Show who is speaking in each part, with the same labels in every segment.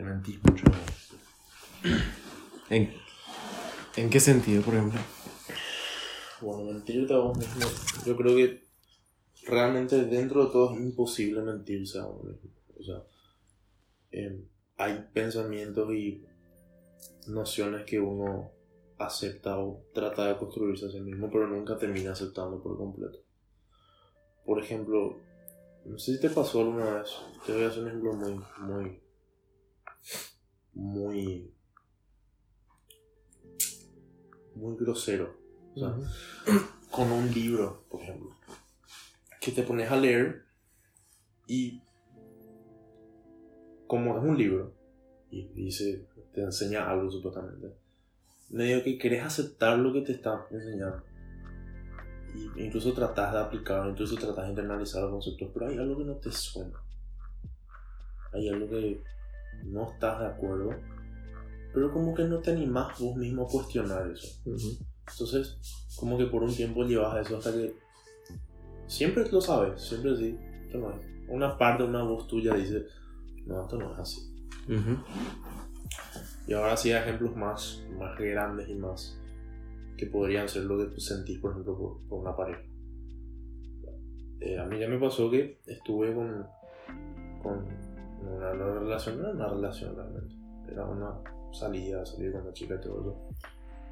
Speaker 1: te mentís mucho.
Speaker 2: ¿En, ¿En qué sentido, por ejemplo?
Speaker 1: Bueno, mentirte a vos mismo, yo creo que realmente dentro de todo es imposible mentirse a uno mismo. O sea, em, hay pensamientos y nociones que uno acepta o trata de construirse a sí mismo, pero nunca termina aceptando por completo. Por ejemplo, no sé si te pasó alguna vez, te voy a hacer un ejemplo muy, muy, muy, muy grosero. O sea, con un libro, por ejemplo, que te pones a leer y como es un libro y dice, te enseña algo supuestamente, medio que querés aceptar lo que te está enseñando. Y incluso tratas de aplicar, incluso tratas de internalizar los conceptos, pero hay algo que no te suena. Hay algo que no estás de acuerdo, pero como que no te animas vos mismo a cuestionar eso. Entonces, como que por un tiempo llevas eso hasta que siempre lo sabes, siempre sí, esto no es. Una parte, una voz tuya dice, no, esto no es así. Y ahora sí ejemplos más, más grandes y más que podrían ser lo que tú sentís, por ejemplo, por, una pareja. Eh, a mí ya me pasó que estuve con, con una, relación, no era una relación realmente, era una salida, salir con una chica y todo eso.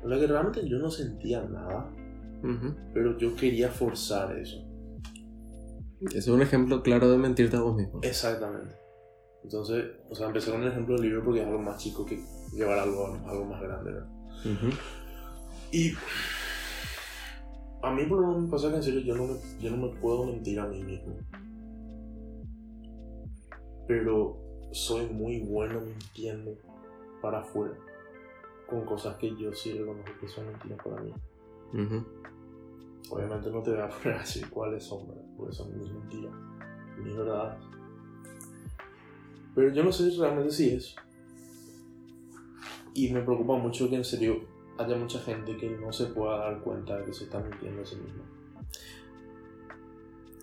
Speaker 1: En la que realmente yo no sentía nada, pero yo quería forzar eso.
Speaker 2: Es un ejemplo claro de mentirte a vos mismo.
Speaker 1: Exactamente. Entonces, o sea, empecé con el ejemplo del libro porque es algo más chico que llevar algo, algo más grande, ¿verdad? Y a mí por lo menos me pasa que en serio yo no, me, yo no me puedo mentir a mí mismo. Pero soy muy bueno mintiendo para afuera. Con cosas que yo sí reconozco que son mentiras para mí. Obviamente no te voy a poner a decir cuáles son, porque son mis mentiras, mis verdades. Pero yo no sé realmente si es. Y me preocupa mucho que en serio haya mucha gente que no se pueda dar cuenta de que se está mintiendo a sí mismo.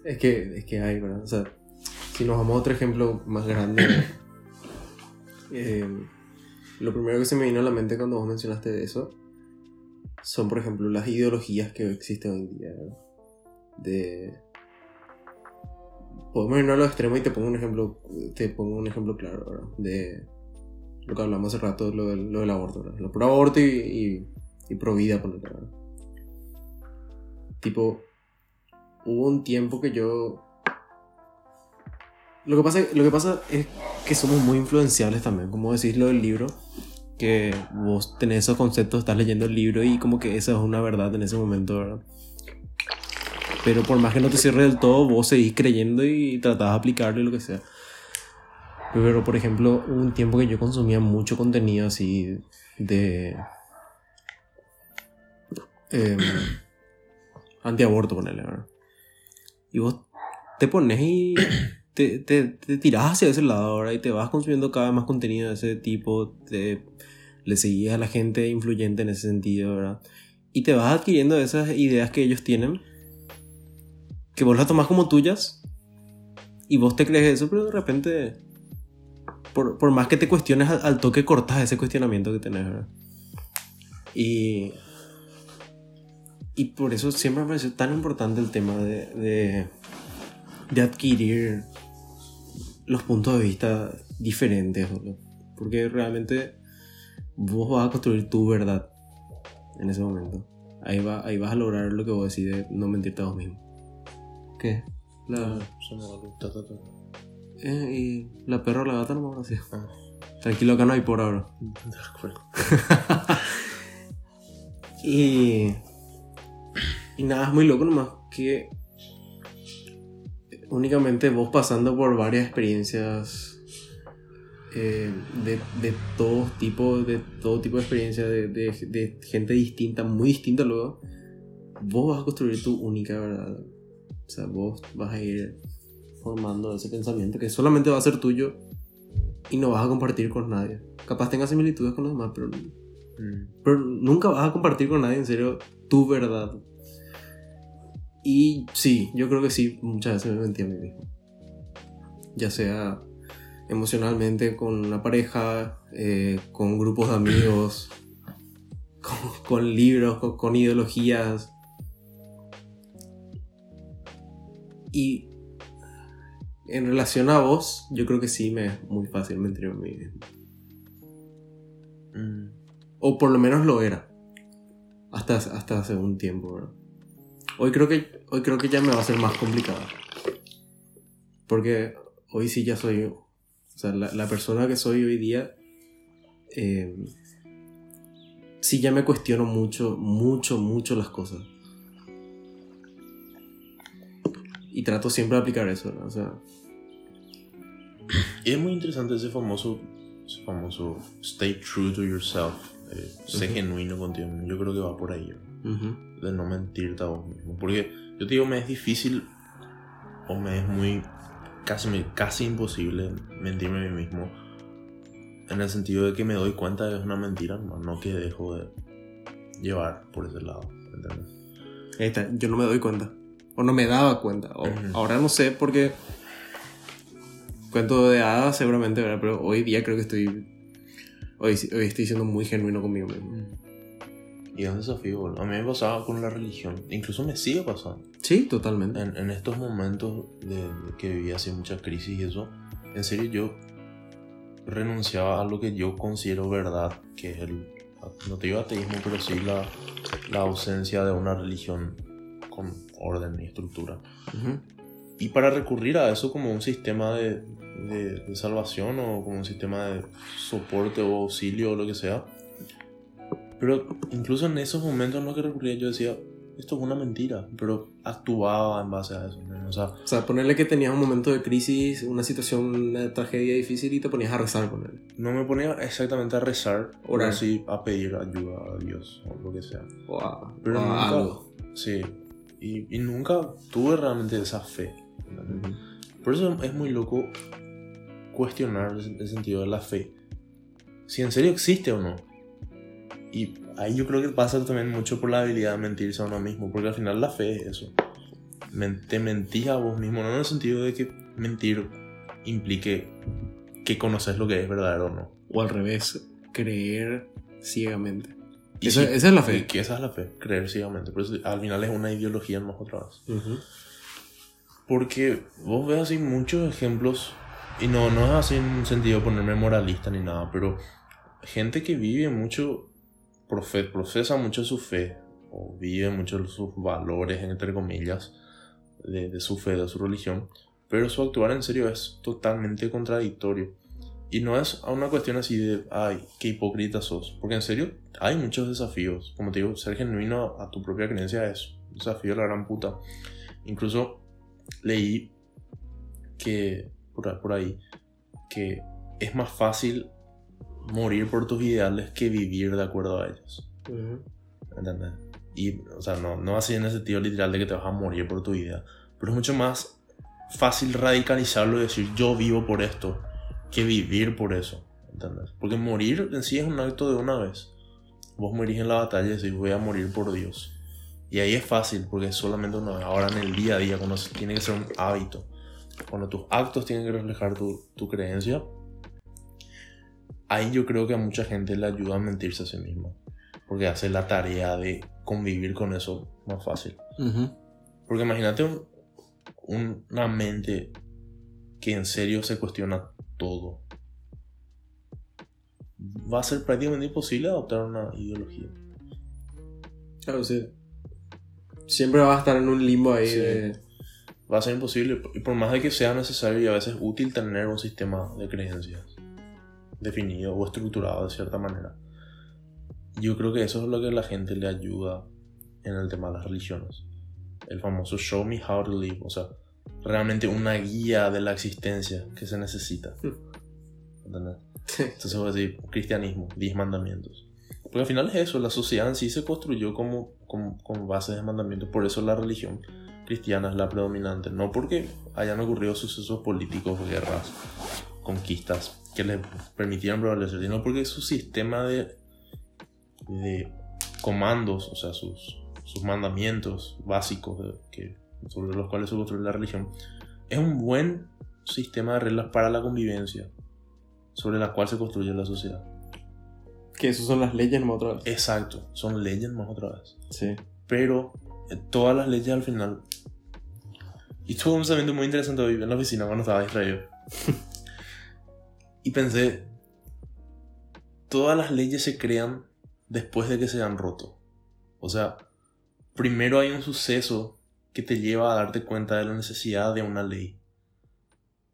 Speaker 2: Es que, es que hay, ¿verdad? O sea, si nos vamos a otro ejemplo más grande, eh, lo primero que se me vino a la mente cuando vos mencionaste eso son, por ejemplo, las ideologías que existen hoy en día. De. Podemos irnos a los extremos y te pongo un ejemplo, te pongo un ejemplo claro, ¿verdad? De lo que hablamos hace rato, lo del, lo del aborto, ¿verdad? Lo pro aborto y, y, pro vida, por ¿verdad? Tipo, hubo un tiempo que yo... Lo que, pasa, lo que pasa es que somos muy influenciables también, como decís lo del libro, que vos tenés esos conceptos, estás leyendo el libro y como que esa es una verdad en ese momento, ¿verdad? Pero por más que no te cierre del todo, vos seguís creyendo y tratás de aplicarlo y lo que sea. Pero, por ejemplo, un tiempo que yo consumía mucho contenido así de. Eh, antiaborto, ponele, ¿verdad? Y vos te pones y te, te, te tirás hacia ese lado ahora y te vas consumiendo cada vez más contenido de ese tipo, te, le seguís a la gente influyente en ese sentido, ¿verdad? Y te vas adquiriendo esas ideas que ellos tienen, que vos las tomás como tuyas y vos te crees eso, pero de repente por, por más que te cuestiones, al, toque cortas ese cuestionamiento que tenés, ¿verdad? Y, y por eso siempre me parece tan importante el tema de, de, de adquirir los puntos de vista diferentes. Porque realmente vos vas a construir tu verdad en ese momento. Ahí, va, ahí vas a lograr lo que vos decís de no mentirte a vos mismo. ¿Qué? La... Eh, y la perra o la gata no me así. Ah. Tranquilo, acá no hay por ahora. De acuerdo. y. Y nada, es muy loco nomás que. Únicamente vos pasando por varias experiencias eh, de, de todo tipo, de todo tipo de experiencias, de, de, de, gente distinta, muy distinta luego, vos vas a construir tu única verdad. O sea, vos vas a ir formando ese pensamiento que solamente va a ser tuyo y no vas a compartir con nadie. Capaz tengas similitudes con los demás, pero, mm. pero nunca vas a compartir con nadie en serio tu verdad. Y sí, yo creo que sí, muchas veces me mentí a mí mismo. Ya sea emocionalmente con una pareja, eh, con grupos de amigos, con, con libros, con, con ideologías. Y en relación a vos, yo creo que sí me es muy fácil mentir a mí mismo.
Speaker 1: Mm.
Speaker 2: O por lo menos lo era. Hasta, hasta hace un tiempo, ¿verdad? Hoy creo, que, hoy creo que ya me va a ser más complicado. Porque hoy sí ya soy... O sea, la, la persona que soy hoy día... eh, sí ya me cuestiono mucho, mucho, mucho las cosas. Y trato siempre de aplicar eso, ¿no? O sea...
Speaker 1: Y es muy interesante ese famoso, ese famoso stay true to yourself. Eh, sé
Speaker 2: Ujú.
Speaker 1: genuino contigo mismo. Yo creo que va por ahí. ¿no?
Speaker 2: ujú,
Speaker 1: de no mentirte a vos mismo. Porque yo te digo, me es difícil o me es muy casi, casi imposible mentirme a mí mismo. En el sentido de que me doy cuenta de que es una mentira, no, no que dejo de llevar por ese lado. ¿entendés?
Speaker 2: Ahí está, yo no me doy cuenta. O no me daba cuenta. O-
Speaker 1: Ujú.
Speaker 2: Ahora no sé porque. Cuento de hadas seguramente, ¿verdad? Pero hoy día creo que estoy. Hoy, hoy estoy siendo muy genuino conmigo mismo.
Speaker 1: Y es un desafío, boludo. A mí me pasaba con la religión. Incluso me sigue pasando.
Speaker 2: Sí, totalmente.
Speaker 1: En, en estos momentos de, de que vivía así mucha crisis y eso, en serio yo renunciaba a lo que yo considero verdad, que es el, no te digo ateísmo, pero sí la, la ausencia de una religión con orden y estructura.
Speaker 2: Ujú.
Speaker 1: Y para recurrir a eso como un sistema de, de- de salvación o como un sistema de soporte o auxilio o lo que sea. Pero incluso en esos momentos en los que recurría yo decía, esto es una mentira, pero actuaba en base a eso. ¿no? O sea,
Speaker 2: O sea, ponerle que tenías un momento de crisis, una situación, una tragedia difícil y te ponías a rezar con él.
Speaker 1: no me ponía exactamente a rezar,
Speaker 2: Orar.
Speaker 1: sí a pedir ayuda a Dios o lo que sea.
Speaker 2: O a,
Speaker 1: Pero
Speaker 2: o a
Speaker 1: nunca,
Speaker 2: algo.
Speaker 1: sí, y, y nunca tuve realmente esa fe. ¿entendés? Por eso es muy loco cuestionar el sentido de la fe. Si en serio existe o no. Y ahí yo creo que pasa también mucho por la habilidad de mentirse a uno mismo. Porque al final la fe es eso. Te mentís a vos mismo. No en el sentido de que mentir implique que conoces lo que es verdadero o no.
Speaker 2: O al revés, creer ciegamente.
Speaker 1: Y
Speaker 2: Esa,
Speaker 1: sí,
Speaker 2: esa es la fe.
Speaker 1: que esa es la fe. Creer ciegamente. Por eso al final es una ideología más otra vez.
Speaker 2: Ujú.
Speaker 1: Porque vos ves así muchos ejemplos, y no, no es así en sentido ponerme moralista ni nada, pero gente que vive mucho, profe- profesa mucho su fe, o vive mucho sus valores, entre comillas, de, de su fe, de su religión, pero su actuar en serio es totalmente contradictorio. Y no es una cuestión así de, ay, qué hipócrita sos, porque en serio hay muchos desafíos. Como te digo, ser genuino a tu propia creencia es un desafío de la gran puta. Incluso leí que por, ahí que es más fácil morir por tus ideales que vivir de acuerdo a ellos. ¿Entendés? Y, o sea, no, no así en el sentido literal de que te vas a morir por tu idea, pero es mucho más fácil radicalizarlo y decir yo vivo por esto que vivir por eso. ¿Entendés? Porque morir en sí es un acto de una vez. Vos morís en la batalla y decís voy a morir por Dios. Y ahí es fácil porque es solamente una vez. Ahora en el día a día, cuando tiene que ser un hábito, cuando tus actos tienen que reflejar tu, tu creencia, ahí yo creo que a mucha gente le ayuda a mentirse a sí misma. Porque hace la tarea de convivir con eso más fácil.
Speaker 2: Ujú.
Speaker 1: Porque imagínate un- un- una mente que en serio se cuestiona todo. Va a ser prácticamente imposible adoptar una ideología.
Speaker 2: Claro, sí. Siempre vas a estar en un limbo ahí
Speaker 1: Sí.
Speaker 2: de...
Speaker 1: Va a ser imposible. Y por más de que sea necesario y a veces útil tener un sistema de creencias definido o estructurado de cierta manera. Yo creo que eso es lo que la gente le ayuda en el tema de las religiones. El famoso show me how to live. O sea, realmente una guía de la existencia que se necesita. ¿Entendés? Entonces voy a decir, cristianismo, 10 mandamientos. Porque al final es eso, la sociedad en sí se construyó como, como, como base de mandamientos, por eso la religión cristiana es la predominante, no porque hayan ocurrido sucesos políticos, guerras, conquistas que les permitieran prevalecer, sino porque su sistema de, de comandos, o sea, sus, sus mandamientos básicos de- que, sobre los cuales se construye la religión, es un buen sistema de reglas para la convivencia sobre la cual se construye la sociedad.
Speaker 2: Que eso son las leyes nomás otra vez.
Speaker 1: Exacto, son leyes más otra vez.
Speaker 2: Sí.
Speaker 1: Pero eh, todas las leyes al final. Y tuve un pensamiento muy interesante hoy en la oficina cuando estaba distraído. y pensé, todas las leyes se crean después de que se han roto. O sea, primero hay un suceso que te lleva a darte cuenta de la necesidad de una ley.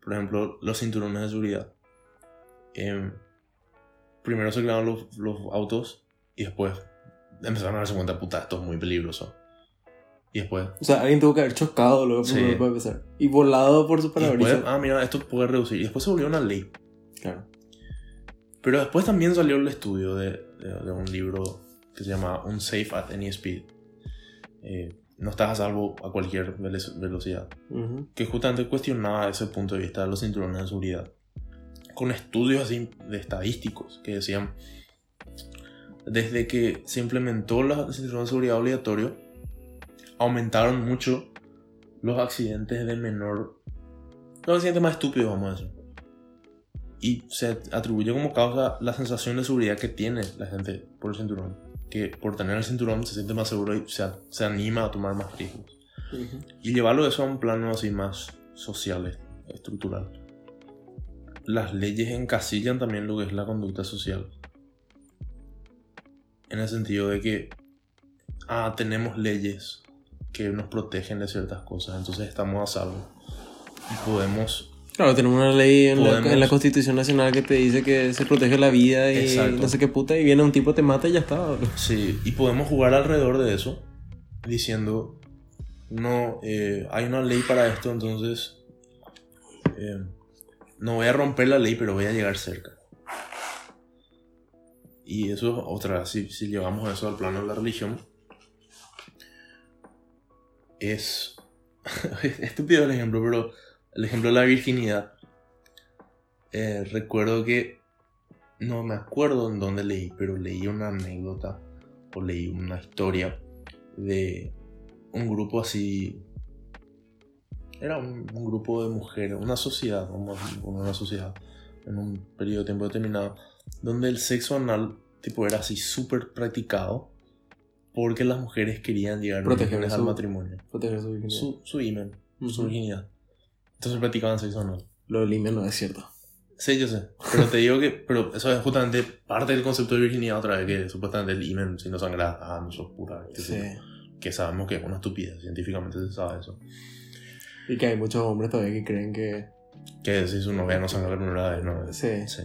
Speaker 1: Por ejemplo, los cinturones de seguridad. Em, primero se crearon los, autos y después empezaron a darse cuenta, puta, esto es muy peligroso. Y después,
Speaker 2: O sea, alguien tuvo que haber chocado luego
Speaker 1: Sí.
Speaker 2: para empezar. Y volado por su parabrisas.
Speaker 1: ah, mira, esto puede reducir. Y después se volvió una ley.
Speaker 2: Claro.
Speaker 1: Pero después también salió el estudio de, de- de un libro que se llama Unsafe at Any Speed. Eh, no estás a salvo a cualquier velocidad.
Speaker 2: Ujú.
Speaker 1: Que justamente cuestionaba ese punto de vista de los cinturones de seguridad. Con estudios así de estadísticos que decían, desde que se implementó los cinturones de seguridad obligatorio, aumentaron mucho los accidentes de menor... Los accidentes más estúpidos, vamos a decir. Y se atribuye como causa la sensación de seguridad que tiene la gente por el cinturón. Que por tener el cinturón se siente más seguro y se, se anima a tomar más riesgos.
Speaker 2: Ujú.
Speaker 1: Y llevarlo eso a un plano así más social, estructural. Las leyes encasillan también lo que es la conducta social. En el sentido de que ah, tenemos leyes que nos protegen de ciertas cosas, entonces estamos a salvo. Y podemos
Speaker 2: Claro, tenemos una ley en la,
Speaker 1: Podemos-
Speaker 2: en la Constitución Nacional que te dice que se protege la vida y
Speaker 1: Exacto.
Speaker 2: no sé qué puta, y viene un tipo, te mata y ya está. bro.
Speaker 1: Sí, y podemos jugar alrededor de eso, diciendo, no, eh, hay una ley para esto, entonces eh, no voy a romper la ley, pero voy a llegar cerca. Y eso es otra, si, si llevamos eso al plano de la religión, es estúpido el ejemplo, pero el ejemplo de la virginidad. Eh, recuerdo que no me acuerdo en dónde leí, pero leí una anécdota o leí una historia de un grupo así. Era un, grupo de mujeres, una sociedad, vamos a decir, una sociedad, en un periodo de tiempo determinado, donde el sexo anal tipo era así súper practicado porque las mujeres querían llegar
Speaker 2: Proteger
Speaker 1: vírgenes al
Speaker 2: su-
Speaker 1: matrimonio.
Speaker 2: Proteger su virginidad.
Speaker 1: Su, su imen, su
Speaker 2: Ujú.
Speaker 1: virginidad. Entonces practicaban sexo anal.
Speaker 2: Lo del IME no es cierto.
Speaker 1: Sí, yo sé. Pero te digo que pero eso es justamente parte del concepto de virginidad otra vez, que supuestamente el imen, si no sangra, ah, no sos pura. sé yo. Que sabemos que es una estupidez, científicamente se sabe eso.
Speaker 2: Y que hay muchos hombres todavía que creen que.
Speaker 1: Que si su novia no sangra la primera vez, no.
Speaker 2: Sí.
Speaker 1: Sí.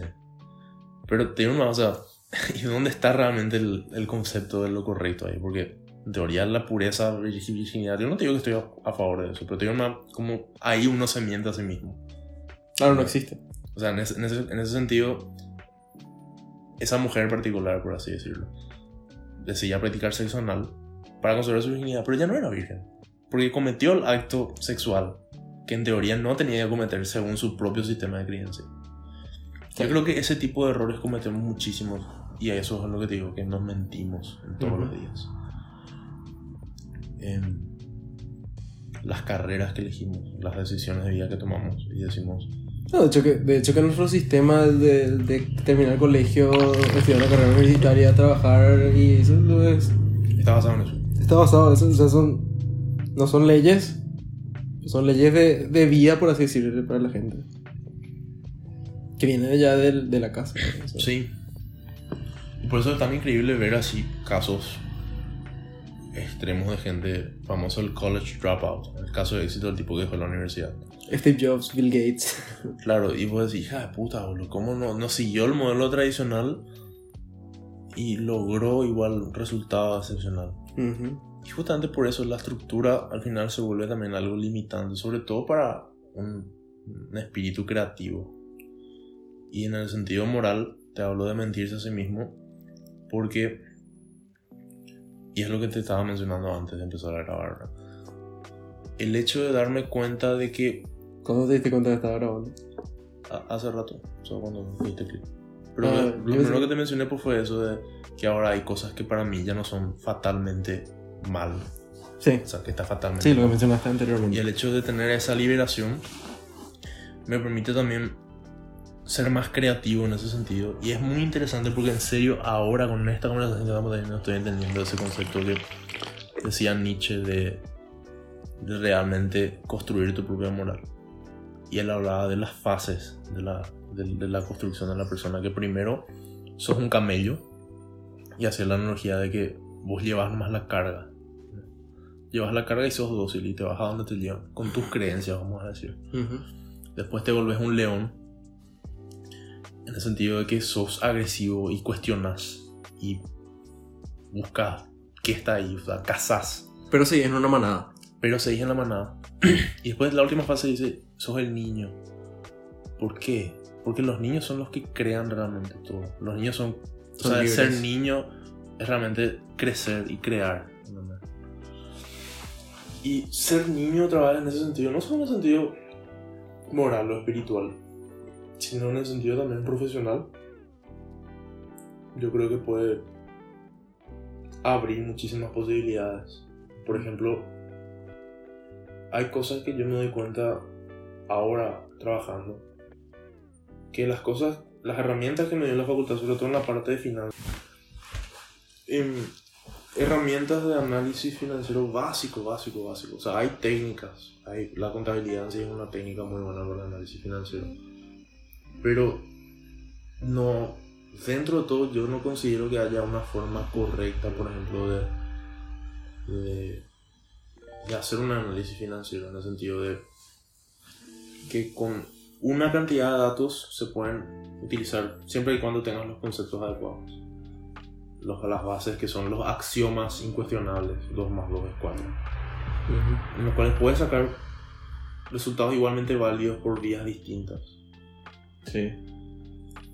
Speaker 1: Pero te digo una cosa, ¿y dónde está realmente el, el concepto de lo correcto ahí? Porque en teoría la pureza, virgi- virginidad, yo no te digo que estoy a, a favor de eso, pero te digo una, como ahí uno se miente a sí mismo.
Speaker 2: Claro, no existe.
Speaker 1: O sea, en ese, en ese, en ese sentido, esa mujer en particular, por así decirlo, decidía practicar sexo anal para conservar su virginidad, pero ya no era virgen. Porque cometió el acto sexual que en teoría no tenía que cometer según su propio sistema de creencia. Yo creo que ese tipo de errores cometemos muchísimos y a eso es lo que te digo, que nos mentimos en todos
Speaker 2: Ujú.
Speaker 1: los días. En las carreras que elegimos, las decisiones de vida que tomamos y decimos,
Speaker 2: No, de, hecho que, de hecho que nuestro sistema de, de terminar el colegio, estudiar la carrera universitaria, trabajar y eso es,
Speaker 1: está basado en eso.
Speaker 2: está basado, eso, o sea, son, no son leyes, son leyes de, de vida, por así decirlo, para la gente. Que vienen ya del- de, la casa. ¿no?
Speaker 1: Sí. Y por eso es tan increíble ver así casos extremos de gente famoso el college dropout, el caso de éxito del tipo que dejó la universidad.
Speaker 2: Steve Jobs, Bill Gates.
Speaker 1: Claro, y vos decís, hija de puta, boludo, ¿cómo no, no siguió el modelo tradicional y logró igual resultado excepcional? Y justamente por eso la estructura al final se vuelve también algo limitante, sobre todo para un, un espíritu creativo. Y en el sentido moral, te hablo de mentirse a sí mismo, porque, y es lo que te estaba mencionando antes de empezar a grabar, el hecho de darme cuenta de que
Speaker 2: ¿Cuándo te diste cuenta que estaba grabando?
Speaker 1: hace rato, o sea, cuando diste clic. Pero
Speaker 2: Ah,
Speaker 1: lo- primero
Speaker 2: pensé-
Speaker 1: que te mencioné pues, fue eso de que ahora hay cosas que para mí ya no son fatalmente mal,
Speaker 2: Sí.
Speaker 1: o sea, que está fatalmente
Speaker 2: Sí, lo que mencionaste anteriormente.
Speaker 1: Y el hecho de tener esa liberación me permite también ser más creativo en ese sentido. Y es muy interesante porque en serio ahora con esta conversación que estamos teniendo estoy entendiendo ese concepto que decía Nietzsche de, de realmente construir tu propia moral. Y él hablaba de las fases de la, de, de la construcción de la persona. Que primero sos un camello y hacía la analogía de que vos llevas más la carga. Llevas la carga y sos dócil y te vas a donde te llevan, con tus creencias, vamos a decir. Después te volvés un león, en el sentido de que sos agresivo y cuestionas y buscas qué está ahí, o sea, cazás.
Speaker 2: Pero sí, en una manada.
Speaker 1: Pero seguís en la manada. y después la última fase dice, sos el niño. ¿Por qué? Porque los niños son los que crean realmente todo. Los niños son...
Speaker 2: Son
Speaker 1: o sea, ser niño es realmente crecer y crear. Y ser niño vez en ese sentido, no solo en el sentido moral o espiritual, sino en el sentido también profesional, yo creo que puede abrir muchísimas posibilidades. Por ejemplo, hay cosas que yo me doy cuenta ahora trabajando, que las cosas, las herramientas que me dio la facultad, sobre todo en la parte de finanzas, em, herramientas de análisis financiero básico, básico, básico. O sea, hay técnicas, hay, la contabilidad sí es una técnica muy buena para el análisis financiero, pero no, dentro de todo yo no considero que haya una forma correcta, por ejemplo, de, de, de hacer un análisis financiero en el sentido de que con una cantidad de datos se pueden utilizar siempre y cuando tengas los conceptos adecuados. Los, las bases que son los axiomas incuestionables, 2 más 2 es 4, en los cuales puedes sacar resultados igualmente válidos por vías distintas.
Speaker 2: Sí.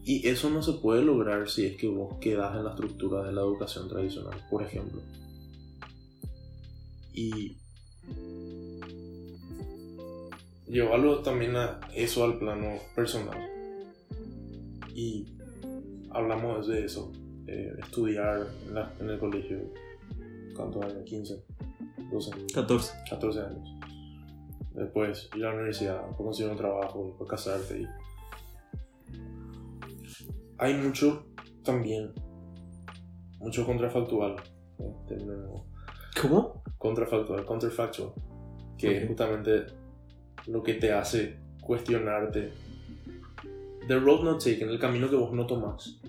Speaker 1: Y eso no se puede lograr si es que vos quedas en la estructura de la educación tradicional, por ejemplo. Y llevarlo también a eso al plano personal. Y hablamos de eso, eh, estudiar en, la- en el colegio, ¿cuántos años? 15, 12,
Speaker 2: 14.
Speaker 1: 14 años. Después ir a la universidad, conseguir un trabajo, después casarte. Y... Hay mucho también, mucho contrafactual. término
Speaker 2: ¿Cómo?
Speaker 1: contrafactual, counterfactual, que es justamente lo que te hace cuestionarte. The road not taken, el camino que vos no tomás.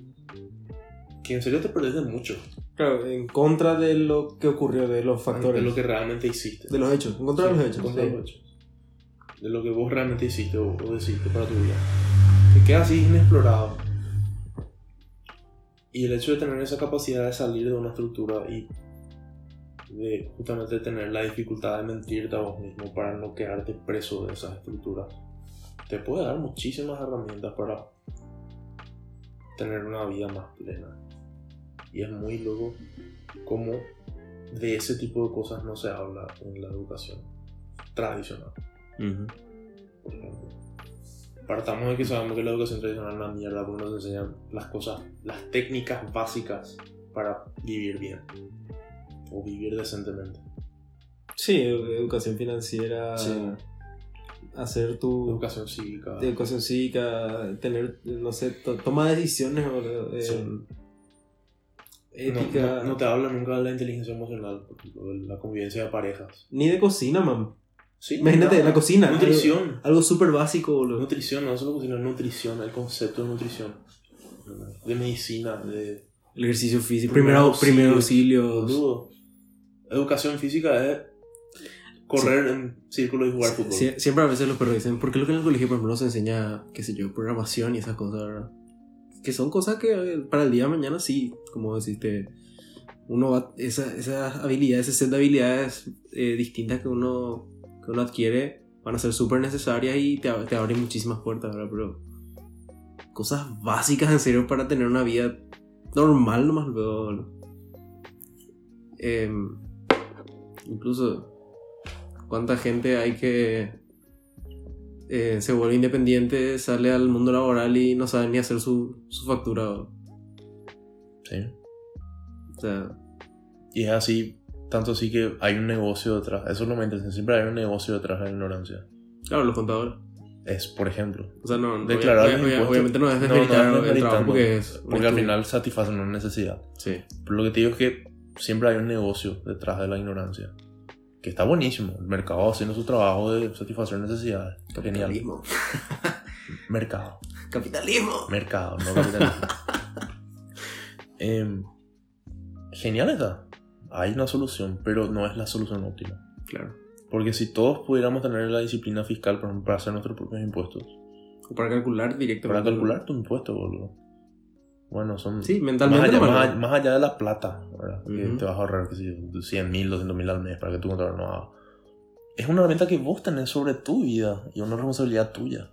Speaker 1: Que en serio te perdés de mucho.
Speaker 2: Claro, en contra de lo que ocurrió, de los factores.
Speaker 1: De lo que realmente hiciste.
Speaker 2: De los hechos. En contra de los hechos.
Speaker 1: en contra
Speaker 2: sí.
Speaker 1: los hechos. De lo que vos realmente hiciste o, o decidiste para tu vida. Te queda así inexplorado. Y el hecho de tener esa capacidad de salir de una estructura y de justamente tener la dificultad de mentirte a vos mismo para no quedarte preso de esas estructuras, te puede dar muchísimas herramientas para tener una vida más plena. Y es muy loco cómo de ese tipo de cosas no se habla en la educación tradicional, por ejemplo. Partamos de que sabemos que la educación tradicional es una mierda porque nos enseñan las cosas, las técnicas básicas para vivir bien o vivir decentemente.
Speaker 2: Sí, edu- educación financiera.
Speaker 1: Sí.
Speaker 2: Hacer tu
Speaker 1: Educación cívica.
Speaker 2: educación cívica, tener, no sé, to- toma de decisiones, eh,
Speaker 1: Sí.
Speaker 2: ética.
Speaker 1: No, no- no te habla nunca de la inteligencia emocional, por ejemplo, de la convivencia de parejas.
Speaker 2: Ni de cocina, mam.
Speaker 1: Sí,
Speaker 2: Imagínate,
Speaker 1: nada.
Speaker 2: la cocina.
Speaker 1: Nutrición.
Speaker 2: Algo, algo súper básico, boludo.
Speaker 1: Nutrición, no solo cocina, nutrición, el concepto de nutrición. De medicina, de
Speaker 2: El ejercicio físico.
Speaker 1: Primer auxilio.
Speaker 2: primero auxilios.
Speaker 1: Boludo. Educación física es correr en círculo y jugar fútbol.
Speaker 2: Sie- siempre a veces los perros dicen, ¿por qué lo que en el colegio, por ejemplo, no se enseña, qué sé yo, programación y esas cosas, verdad? Que son cosas que eh, para el día de mañana sí, como deciste, uno va, esa- esas habilidades, ese set de habilidades eh, distintas que uno, que uno adquiere van a ser súper necesarias y te, te abren muchísimas puertas, ¿verdad? Pero cosas básicas en serio para tener una vida normal nomás luego. boludo. Em, incluso cuánta gente hay que eh, se vuelve independiente, sale al mundo laboral y no sabe ni hacer su, su factura. O
Speaker 1: Sí.
Speaker 2: sea,
Speaker 1: Y es así, tanto así que hay un negocio detrás. Eso es lo interesa. Siempre hay un negocio detrás de la ignorancia.
Speaker 2: claro, los contadores.
Speaker 1: es, por ejemplo,
Speaker 2: O sea, no,
Speaker 1: Declarar
Speaker 2: obvia- obvia- obviamente no es
Speaker 1: no,
Speaker 2: desmeritar
Speaker 1: no
Speaker 2: el trabajo porque es.
Speaker 1: porque al final satisface una necesidad.
Speaker 2: Sí.
Speaker 1: Pero lo que te digo es que siempre hay un negocio detrás de la ignorancia. Que está buenísimo. El mercado haciendo su trabajo de satisfacer necesidades. Genial.
Speaker 2: Capitalismo.
Speaker 1: Mercado.
Speaker 2: Capitalismo.
Speaker 1: Mercado, no capitalismo. Em, genial está. Hay una solución, pero no es la solución óptima.
Speaker 2: Claro.
Speaker 1: Porque si todos pudiéramos tener la disciplina fiscal, por ejemplo, para hacer nuestros propios impuestos,
Speaker 2: O para calcular directamente.
Speaker 1: para calcular tu impuesto, boludo. Bueno, son.
Speaker 2: Sí,
Speaker 1: más,
Speaker 2: mentalmente.
Speaker 1: allá,
Speaker 2: nomás,
Speaker 1: más, allá- más allá de la plata, ¿verdad? Que
Speaker 2: Ujú.
Speaker 1: te vas a ahorrar, que si 100 mil, 200 mil al mes para que tu contador no haga. Es una herramienta que vos tenés sobre tu vida y una responsabilidad tuya.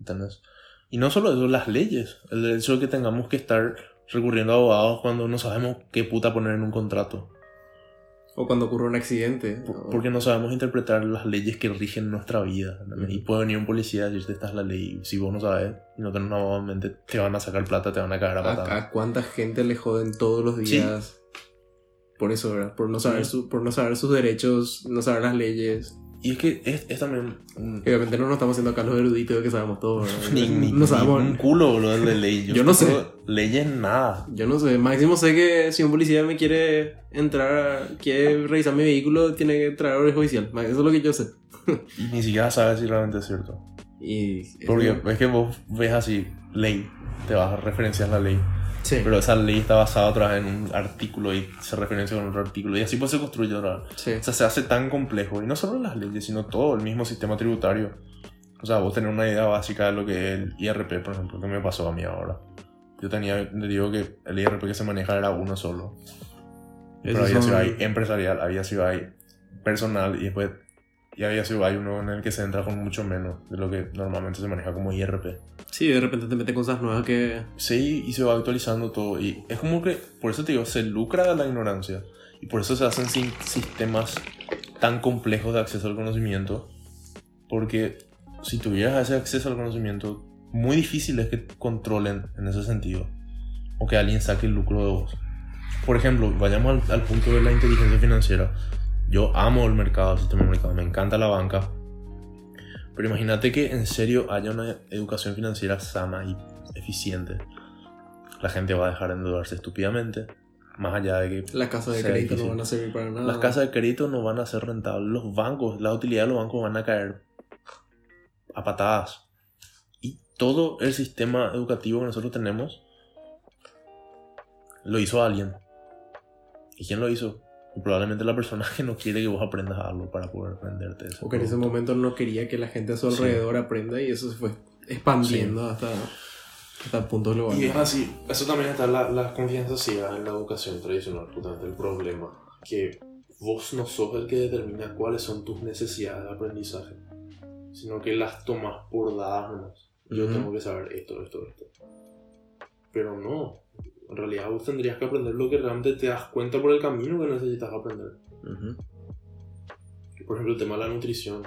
Speaker 1: ¿Entendés? Y no solo eso, las leyes. El hecho de que tengamos que estar recurriendo a abogados cuando no sabemos qué puta poner en un contrato.
Speaker 2: O cuando ocurre un accidente.
Speaker 1: Por-
Speaker 2: o-
Speaker 1: Porque no sabemos interpretar las leyes que rigen nuestra vida. Y puede venir un policía a decirte esta es la ley. Si vos no sabes y no tenés un abogado en mente, te van a sacar plata, te van a cagar a
Speaker 2: a,
Speaker 1: patadas.
Speaker 2: a cuánta gente le joden todos los
Speaker 1: Sí.
Speaker 2: días. Por eso, ¿verdad? Por no, saber
Speaker 1: Sí.
Speaker 2: su- por no saber sus derechos, no saber las leyes.
Speaker 1: Y es que es, es también un,
Speaker 2: obviamente no nos estamos haciendo acá los eruditos que sabemos todo,
Speaker 1: ni, ni-
Speaker 2: no
Speaker 1: ni
Speaker 2: sabemos.
Speaker 1: un culo, boludo, de ley.
Speaker 2: Yo no sé.
Speaker 1: Leyes nada.
Speaker 2: Yo no sé, máximo sé que si un policía me quiere entrar, quiere revisar mi vehículo, tiene que traer orden judicial. Eso es lo que yo sé.
Speaker 1: Y ni siquiera sabes si realmente es cierto.
Speaker 2: Y
Speaker 1: Porque es que vos ves así, ley, te vas a referenciar la ley.
Speaker 2: Sí,
Speaker 1: Pero esa ley está basada otra vez en un artículo y se referencia con otro artículo. Y así pues se construye otra vez.
Speaker 2: sí.
Speaker 1: O sea, se hace tan complejo. Y no solo las leyes, sino todo el mismo sistema tributario. O sea, vos tenés una idea básica de lo que es el IRP, por ejemplo, que me pasó a mí ahora. Yo tenía, te digo que el IRP que se maneja era uno solo. Pero había sido ahí empresarial, había sido ahí personal y después y había sido hay uno en el que se entra con mucho menos de lo que normalmente se maneja como IRP.
Speaker 2: Sí, de repente te meten cosas nuevas que...
Speaker 1: Sí, y se va actualizando todo. Y es como que, por eso te digo, se lucra la ignorancia. Y por eso se hacen sin sistemas tan complejos de acceso al conocimiento. Porque si tuvieras ese acceso al conocimiento, muy difícil es que controlen en ese sentido. O que alguien saque el lucro de vos. Por ejemplo, vayamos al, al punto de la inteligencia financiera. Yo amo el mercado, el sistema de mercado, me encanta la banca. Pero imagínate que en serio haya una educación financiera sana y eficiente. La gente va a dejar de endeudarse estúpidamente. Más allá de que
Speaker 2: Las casas de crédito no van a servir para nada.
Speaker 1: las casas de crédito no van a ser rentables. Los bancos, la utilidad de los bancos van a caer a patadas. Y todo el sistema educativo que nosotros tenemos lo hizo alguien. ¿Y quién lo hizo? Y probablemente la persona que no quiere que vos aprendas algo para poder aprenderte eso.
Speaker 2: O que en ese momento no quería que la gente a su
Speaker 1: Sí.
Speaker 2: alrededor aprenda y eso se fue expandiendo hasta, hasta puntos globales.
Speaker 1: Y es así, eso también está la, la confianza ciega en la educación tradicional, justamente el problema, que vos no sos el que determina cuáles son tus necesidades de aprendizaje, sino que las tomas por dadas. Yo
Speaker 2: Ujú.
Speaker 1: tengo que saber esto, esto, esto. Pero no, en realidad vos tendrías que aprender lo que realmente te das cuenta por el camino que necesitas aprender.
Speaker 2: Ujú.
Speaker 1: Por ejemplo, el tema de la nutrición.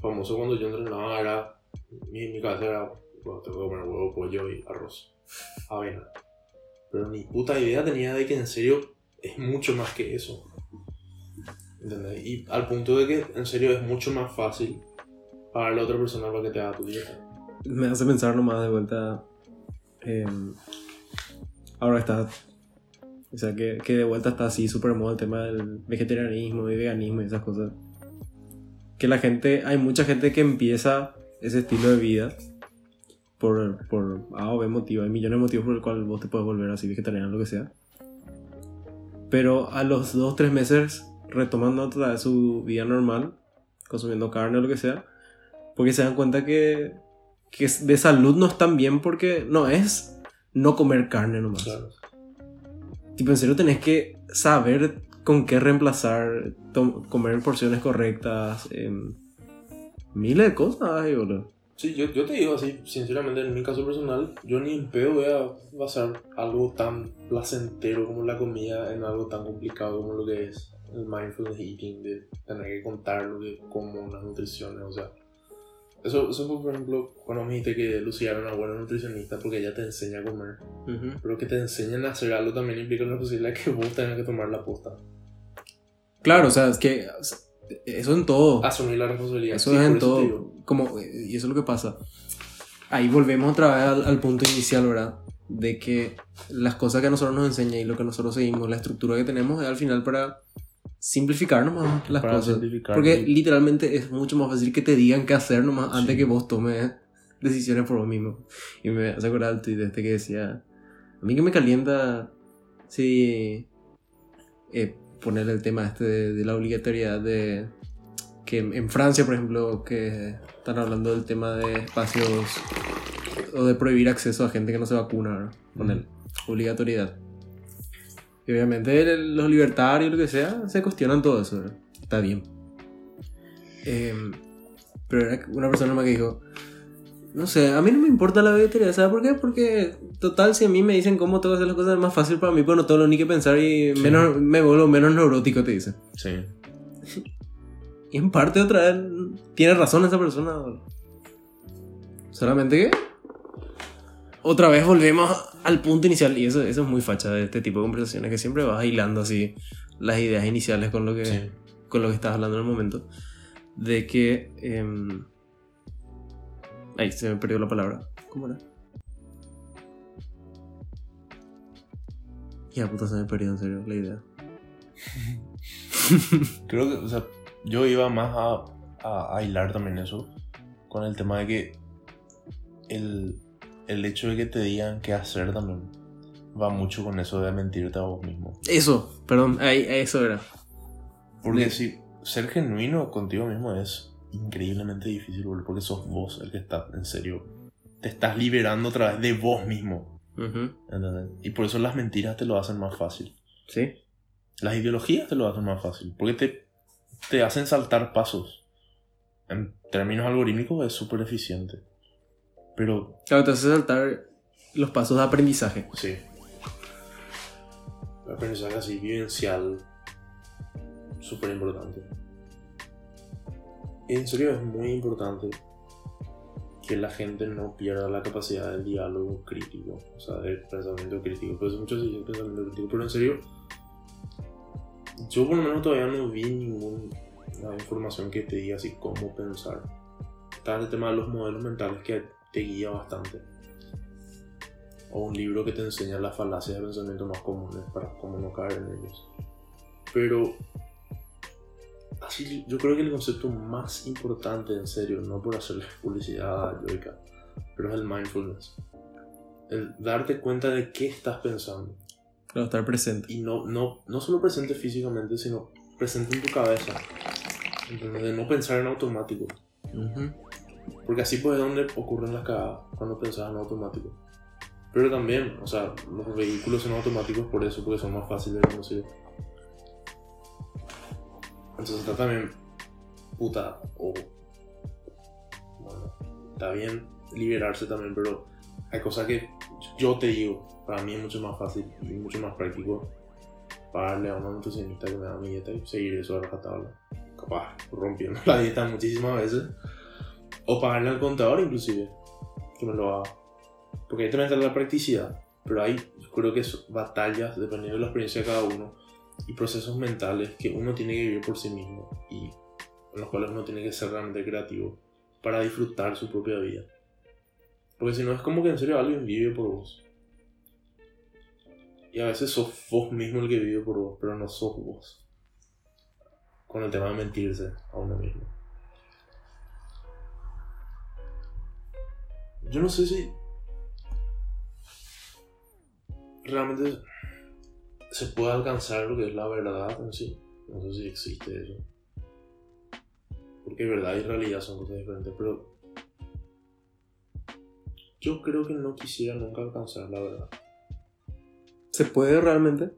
Speaker 1: Famoso cuando yo entrenaba era. Mi, mi cabeza era. Bueno, tengo que comer huevo, pollo y arroz. Avena. Pero ni puta idea tenía de que en serio es mucho más que eso. ¿Entendés? Y al punto de que en serio es mucho más fácil pagarle a otra persona para que te haga tu dieta.
Speaker 2: Me hace pensar nomás de vuelta. eh, ahora está. O sea, que, que de vuelta está así súper moda el tema del vegetarianismo y veganismo y esas cosas. Que la gente. Hay mucha gente que empieza ese estilo de vida por, por A o B motivo. Hay millones de motivos por el cual vos te puedes volver así vegetariano, lo que sea. Pero a los 2-3 meses retomando otra vez su vida normal, consumiendo carne o lo que sea, porque se dan cuenta que, que de salud no están bien porque no es no comer carne nomás.
Speaker 1: Claro.
Speaker 2: Tipo, en serio tenés que saber con qué reemplazar, comer porciones correctas, em, miles de cosas, boludo.
Speaker 1: Sí, yo, yo te digo así, sinceramente, en mi caso personal, yo ni en pedo voy a basar algo tan placentero como la comida en algo tan complicado como lo que es el mindfulness eating, de tener que contar lo que como las nutriciones, o sea. Eso, eso fue, por ejemplo, cuando me dijiste que Lucía era una buena nutricionista porque ella te enseña a comer. Pero que te enseñen a hacer algo también implica la posibilidad que vos tengas que tomar la posta.
Speaker 2: Claro, o sea, es que Eso en todo.
Speaker 1: Asumir la responsabilidad.
Speaker 2: Eso
Speaker 1: Sí,
Speaker 2: es en
Speaker 1: te
Speaker 2: todo. Como, y eso es lo que pasa. Ahí volvemos otra vez al, al punto inicial, ¿verdad? De que las cosas que a nosotros nos enseñan y lo que nosotros seguimos, la estructura que tenemos, es al final para simplificar nomás las
Speaker 1: Para
Speaker 2: cosas. Porque literalmente es mucho más fácil que te digan qué hacer nomás
Speaker 1: Sí.
Speaker 2: antes que vos tomes decisiones por vos mismo. Y me hace acordar el tweet este que decía: A mí que me calienta si eh, poner el tema este de, de la obligatoriedad de que en Francia, por ejemplo, que están hablando del tema de espacios o de prohibir acceso a gente que no se vacuna, con el obligatoriedad. Y obviamente los libertarios, lo que sea, se cuestionan todo eso. ¿verdad? Está bien. Em, pero era una persona más que dijo, no sé, a mí no me importa la obligatoriedad, ¿sabes por qué? Porque total, si a mí me dicen cómo tengo que hacer las cosas, es más fácil para mí, pues no tengo ni que pensar y
Speaker 1: Sí.
Speaker 2: menos, me vuelvo menos neurótico, te dice.
Speaker 1: Sí.
Speaker 2: Y en parte otra vez tiene razón esa persona. Solamente que otra vez volvemos al punto inicial y eso, eso es muy facha de este tipo de conversaciones que siempre vas hilando así las ideas iniciales con lo que,
Speaker 1: Sí.
Speaker 2: con lo que estás hablando en el momento. De que... em, Ay, se me perdió la palabra. ¿Cómo era? Ya puta se me perdió en serio la idea.
Speaker 1: Creo que, o sea, yo iba más a, a, a hilar también eso con el tema de que el, el hecho de que te digan qué hacer también va mucho con eso de mentirte a vos mismo.
Speaker 2: Eso, perdón, ahí, eso era.
Speaker 1: Porque
Speaker 2: De-
Speaker 1: si ser genuino contigo mismo es increíblemente difícil, boludo, porque sos vos el que está, en serio, te estás liberando otra vez de vos mismo.
Speaker 2: Ujú,
Speaker 1: ¿entendés? Y por eso las mentiras te lo hacen más fácil.
Speaker 2: Sí.
Speaker 1: Las ideologías te lo hacen más fácil, porque te, te hacen saltar pasos. En términos algorítmicos es súper eficiente. Pero
Speaker 2: Claro, te hace saltar los pasos de aprendizaje.
Speaker 1: sí. El aprendizaje así vivencial, súper importante. En serio es muy importante que la gente no pierda la capacidad del diálogo crítico, o sea, del pensamiento crítico. Pues muchos dicen pensamiento crítico, pero en serio, yo por lo menos todavía no vi ninguna información que te diga así cómo pensar. Está el tema de los modelos mentales que te guía bastante. O un libro que te enseña las falacias de pensamiento más comunes para cómo no caer en ellos. Pero así yo creo que el concepto más importante en serio, no por hacerle publicidad a pero es el mindfulness. El darte cuenta de qué estás pensando.
Speaker 2: Claro, estar presente.
Speaker 1: Y no, no, no solo presente físicamente, sino presente en tu cabeza. ¿Entendés? De no pensar en automático.
Speaker 2: Ujú.
Speaker 1: Porque así pues es donde ocurren las cagadas, cuando pensás en automático. Pero también, o sea, los vehículos son automáticos por eso, porque son más fáciles de conducir. Entonces está también, puta, o... bueno, está bien liberarse también, pero hay cosas que yo te digo, para mí es mucho más fácil y mucho más práctico pagarle a una nutricionista que me da mi dieta y seguir eso a rajatabla. Capaz, rompiendo la dieta muchísimas veces. O pagarle al contador inclusive, que me lo haga. Porque ahí también está la practicidad. Pero hay, creo que son batallas, dependiendo de la experiencia de cada uno, y procesos mentales que uno tiene que vivir por sí mismo y en los cuales uno tiene que ser realmente creativo para disfrutar su propia vida. Porque si no es como que en serio alguien vive por vos. Y a veces sos vos mismo el que vive por vos, pero no sos vos. Con el tema de mentirse a uno mismo. Yo no sé si realmente se puede alcanzar lo que es la verdad en sí. No sé si existe eso. Porque verdad y realidad son cosas diferentes, pero yo creo que no quisiera nunca alcanzar la verdad.
Speaker 2: ¿Se puede realmente?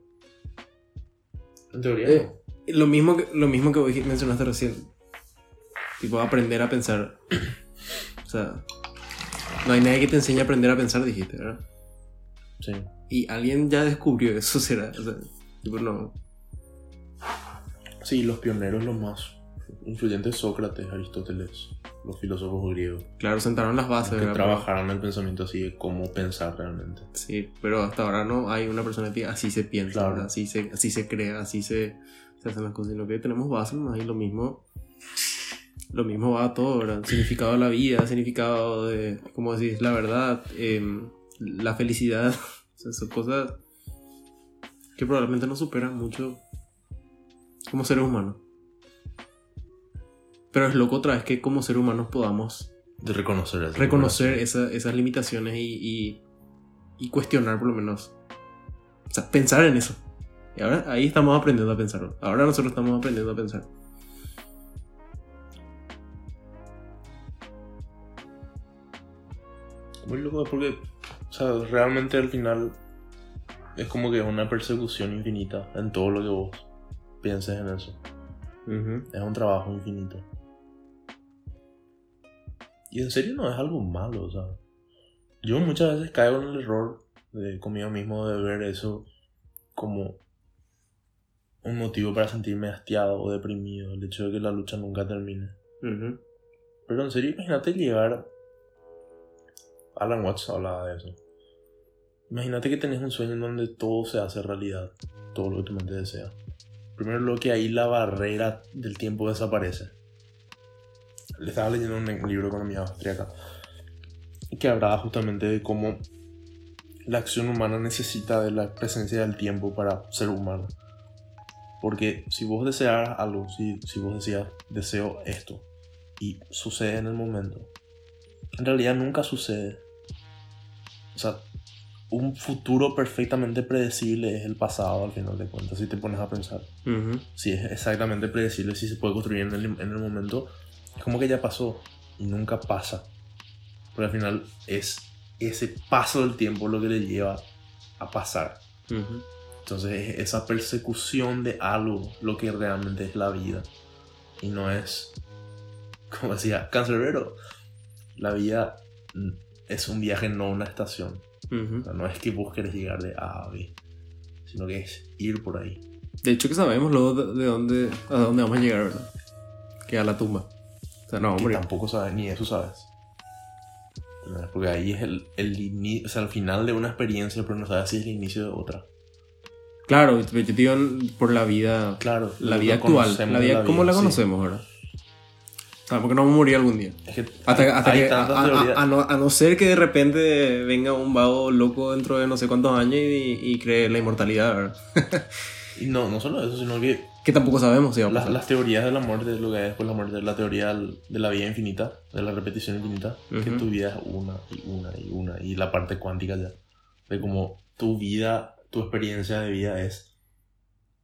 Speaker 1: En teoría,
Speaker 2: Eh, Lo mismo que, lo mismo que vos mencionaste recién. Tipo, aprender a pensar. O sea, no hay nadie que te enseñe a aprender a pensar, dijiste, ¿verdad?
Speaker 1: Sí.
Speaker 2: Y alguien ya descubrió eso, será. O sea, tipo, no.
Speaker 1: Sí, los pioneros, los más influyentes, Sócrates, Aristóteles, los filósofos griegos,
Speaker 2: Claro, sentaron las bases,
Speaker 1: que trabajaron el pensamiento así de cómo pensar realmente.
Speaker 2: Sí, pero hasta ahora no hay una persona que así se piensa, así se, así se crea, así se, se se hacen las cosas, sino que tenemos bases más y lo mismo. Lo mismo va a todo, ¿verdad? Significado de la vida, significado de, como decís, la verdad, em, la felicidad. O sea, son cosas que probablemente nos superan mucho como seres humanos. Pero es loco otra vez que como seres humanos podamos
Speaker 1: De reconocer eso.
Speaker 2: reconocer esa- esas limitaciones y, y, y cuestionar por lo menos. O sea, pensar en eso. Y ahora ahí estamos aprendiendo a pensar. Ahora nosotros estamos aprendiendo a pensar.
Speaker 1: Muy loco porque, o sea, realmente al final es como que es una persecución infinita en todo lo que vos pienses en eso. Es un trabajo infinito. Y en serio no es algo malo, o sea. Yo muchas veces caigo en el error de conmigo mismo de ver eso como un motivo para sentirme hastiado o deprimido, el hecho de que la lucha nunca termine. Pero en serio, imagínate llegar. Alan Watts hablaba de eso. Imagínate que tenés un sueño en donde todo se hace realidad, todo lo que tu mente desea. Primero, lo que ahí la barrera del tiempo desaparece. Le estaba leyendo un libro de economía austríaca que hablaba justamente de cómo la acción humana necesita de la presencia del tiempo para ser humano. Porque si vos deseas algo, si, si vos decías, deseo esto, y sucede en el momento. En realidad nunca sucede. O sea, un futuro perfectamente predecible es el pasado al final de cuentas, si te pones a pensar.
Speaker 2: Ujú.
Speaker 1: Si es exactamente predecible, si se puede construir en el, en el momento, es como que ya pasó y nunca pasa. Porque al final es ese paso del tiempo lo que le lleva a pasar.
Speaker 2: Ujú.
Speaker 1: Entonces es esa persecución de algo lo que realmente es la vida. Y no es, como decía Cancerbero, la vida mm, es un viaje, no una estación.
Speaker 2: Ujú.
Speaker 1: O sea, no es que vos querés llegar de A a B, sino que es ir por ahí.
Speaker 2: De hecho que sabemos luego de, de dónde, a dónde vamos a llegar, ¿verdad? Que a la tumba. O sea, no, hombre.
Speaker 1: tampoco sabes, ni eso sabes. Porque ahí es el, el, ini- o sea, el final de una experiencia, pero no sabes si es el inicio de otra.
Speaker 2: Claro, yo te digo por la vida,
Speaker 1: Claro,
Speaker 2: la vida actual, la vida como la
Speaker 1: sí.
Speaker 2: conocemos, ¿verdad? O sea, porque no vamos a morir algún día.
Speaker 1: Es que
Speaker 2: Hasta,
Speaker 1: hay-
Speaker 2: hasta
Speaker 1: hay
Speaker 2: que, a, no, a no ser que de repente venga un vago loco dentro de no sé cuántos años y, y cree la inmortalidad, ¿verdad?
Speaker 1: Y no, no solo eso, sino que
Speaker 2: Que tampoco sabemos si va a
Speaker 1: las,
Speaker 2: pasar.
Speaker 1: las teorías de la muerte, lo que hay después de la muerte, la teoría de la vida infinita, de la repetición infinita, que
Speaker 2: Ujú.
Speaker 1: tu vida es una y una y una, y la parte cuántica ya, de como tu vida, tu experiencia de vida es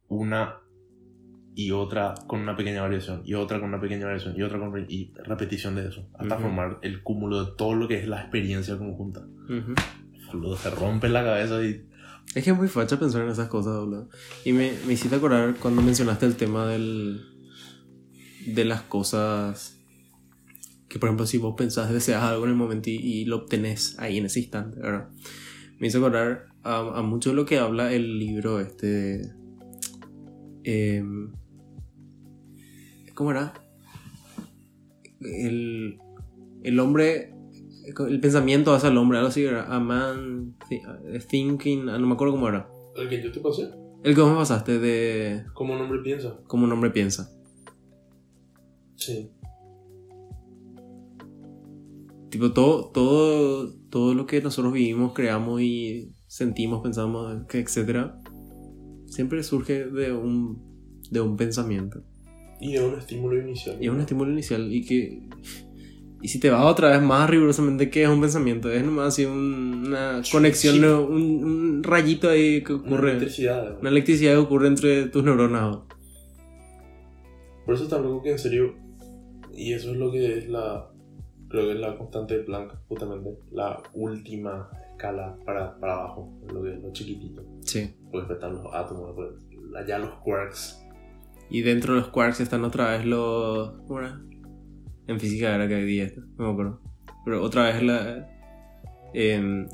Speaker 1: una y otra con una pequeña variación, y otra con una pequeña variación, y otra con y repetición de eso, hasta
Speaker 2: Ujú.
Speaker 1: formar el cúmulo de todo lo que es la experiencia conjunta.
Speaker 2: Ujú.
Speaker 1: Luego se rompe la cabeza y
Speaker 2: Es que es muy facha pensar en esas cosas, boludo. Y me, me hiciste acordar cuando mencionaste el tema del. de las cosas. Que por ejemplo, si vos pensás, deseas algo en el momento y, y lo obtenés ahí en ese instante, ¿verdad? Me hizo acordar a, a mucho de lo que habla el libro este. em, ¿Cómo era? El, el hombre. El pensamiento hacia el hombre, algo así, era A man thi- thinking. No me acuerdo cómo era.
Speaker 1: el que yo te pasé,
Speaker 2: El que vos me pasaste de
Speaker 1: como un hombre piensa.
Speaker 2: cómo un hombre piensa.
Speaker 1: Sí.
Speaker 2: Tipo, todo, todo, todo lo que nosotros vivimos, creamos y sentimos, pensamos, etcétera, siempre surge de un, de un pensamiento.
Speaker 1: Y es un estímulo inicial.
Speaker 2: Y es un estímulo inicial y que... Y si te vas otra vez más rigurosamente, ¿qué es un pensamiento? Es nomás así un- una conexión,
Speaker 1: sí.
Speaker 2: un, un rayito ahí que
Speaker 1: Una
Speaker 2: ocurre.
Speaker 1: electricidad.
Speaker 2: Una electricidad que ocurre entre tus neuronas.
Speaker 1: Por eso está loco que en serio, y eso es lo que es la, creo que es la constante de Planck, justamente, la última escala para, para abajo, lo que es lo chiquitito.
Speaker 2: Sí.
Speaker 1: Puedes están los átomos, después allá los quarks.
Speaker 2: Y dentro de los quarks están otra vez los. ¿Cómo era? En física era que había esto, no me acuerdo. Pero otra vez la. em,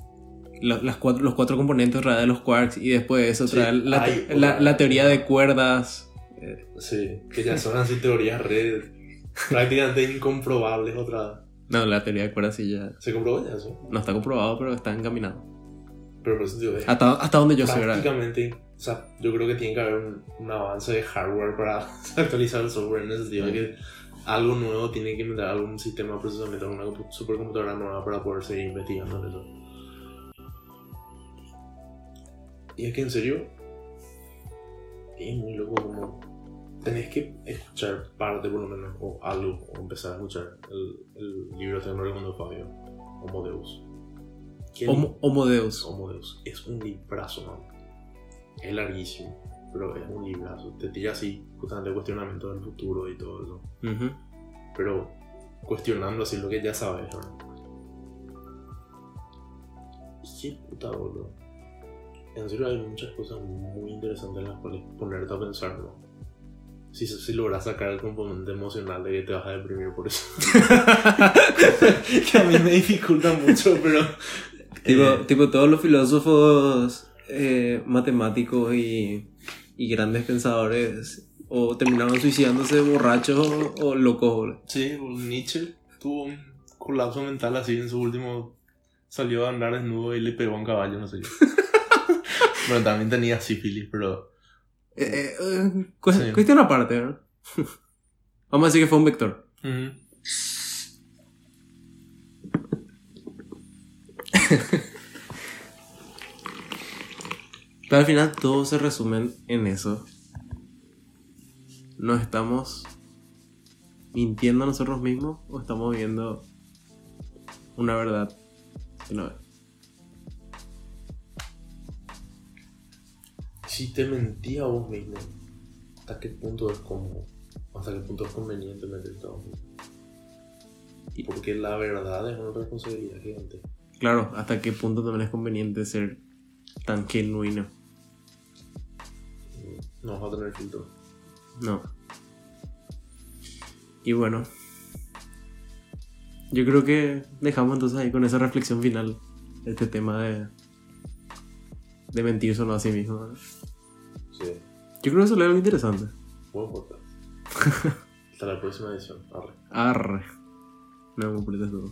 Speaker 2: la- las cuatro, los cuatro componentes de los quarks y después de eso
Speaker 1: Sí,
Speaker 2: otra vez la,
Speaker 1: hay
Speaker 2: la- la teoría de cuerdas.
Speaker 1: Sí, que ya son así teorías red, prácticamente incomprobables otra.
Speaker 2: No, la teoría de cuerdas sí ya.
Speaker 1: ¿Se comprobó ya eso?
Speaker 2: No está comprobado, pero está encaminado.
Speaker 1: Pero por eso digo, es
Speaker 2: Hasta, hasta donde yo sé, ¿verdad?
Speaker 1: prácticamente O sea, yo creo que tiene que haber un, un avance de hardware para actualizar el software en el sentido de que algo nuevo tiene que meter algún sistema de procesamiento, una compu- supercomputadora nueva para poder seguir investigando eso. Y es que en serio, es muy loco como tenés que escuchar parte por lo menos, o algo, o empezar a escuchar el, el libro que me recomendó Fabio, Homo Deus. ¿Qué
Speaker 2: Homo, Homo Deus.
Speaker 1: Homo Deus. Es un librazo, man. Es larguísimo, pero es un librazo. Te tira así, justamente cuestionamiento del futuro y todo eso. Pero cuestionando así lo que ya sabes. Y qué puta, boludo. En serio, hay muchas cosas muy interesantes en las cuales ponerte a pensar, ¿no? Si, si logras sacar el componente emocional de que te vas a deprimir por eso. que a mí me dificulta mucho, pero.
Speaker 2: Tipo,
Speaker 1: eh,
Speaker 2: tipo todos los filósofos eh, matemáticos y, y grandes pensadores o terminaron suicidándose borrachos o, o locos. boludo.
Speaker 1: Sí, pues, Nietzsche tuvo un colapso mental así en su último. Salió a andar desnudo y le pegó a un caballo, no sé yo. bueno, también tenía sífilis, pero.
Speaker 2: Eh, eh, eh, cu-
Speaker 1: Sí.
Speaker 2: Cuestión aparte, ¿no? Vamos a decir que fue un vector. Pero al final todo se resume en eso. ¿Nos estamos mintiendo a nosotros mismos o estamos viendo una verdad que no es?
Speaker 1: Si te mentí a vos mismo, ¿hasta qué punto es como. hasta qué punto es conveniente mentirte a vos mismo? Y porque la verdad es una responsabilidad gigante.
Speaker 2: Claro, hasta qué punto también es conveniente ser tan genuino.
Speaker 1: No vas a tener filtro.
Speaker 2: No. Y bueno. Yo creo que dejamos entonces ahí con esa reflexión final este tema de, de mentirse o no a sí mismo. ¿no?
Speaker 1: Sí.
Speaker 2: Yo creo que eso es algo interesante.
Speaker 1: Buen podcast. Hasta la próxima edición. Arre.
Speaker 2: Arre. No me completes todo.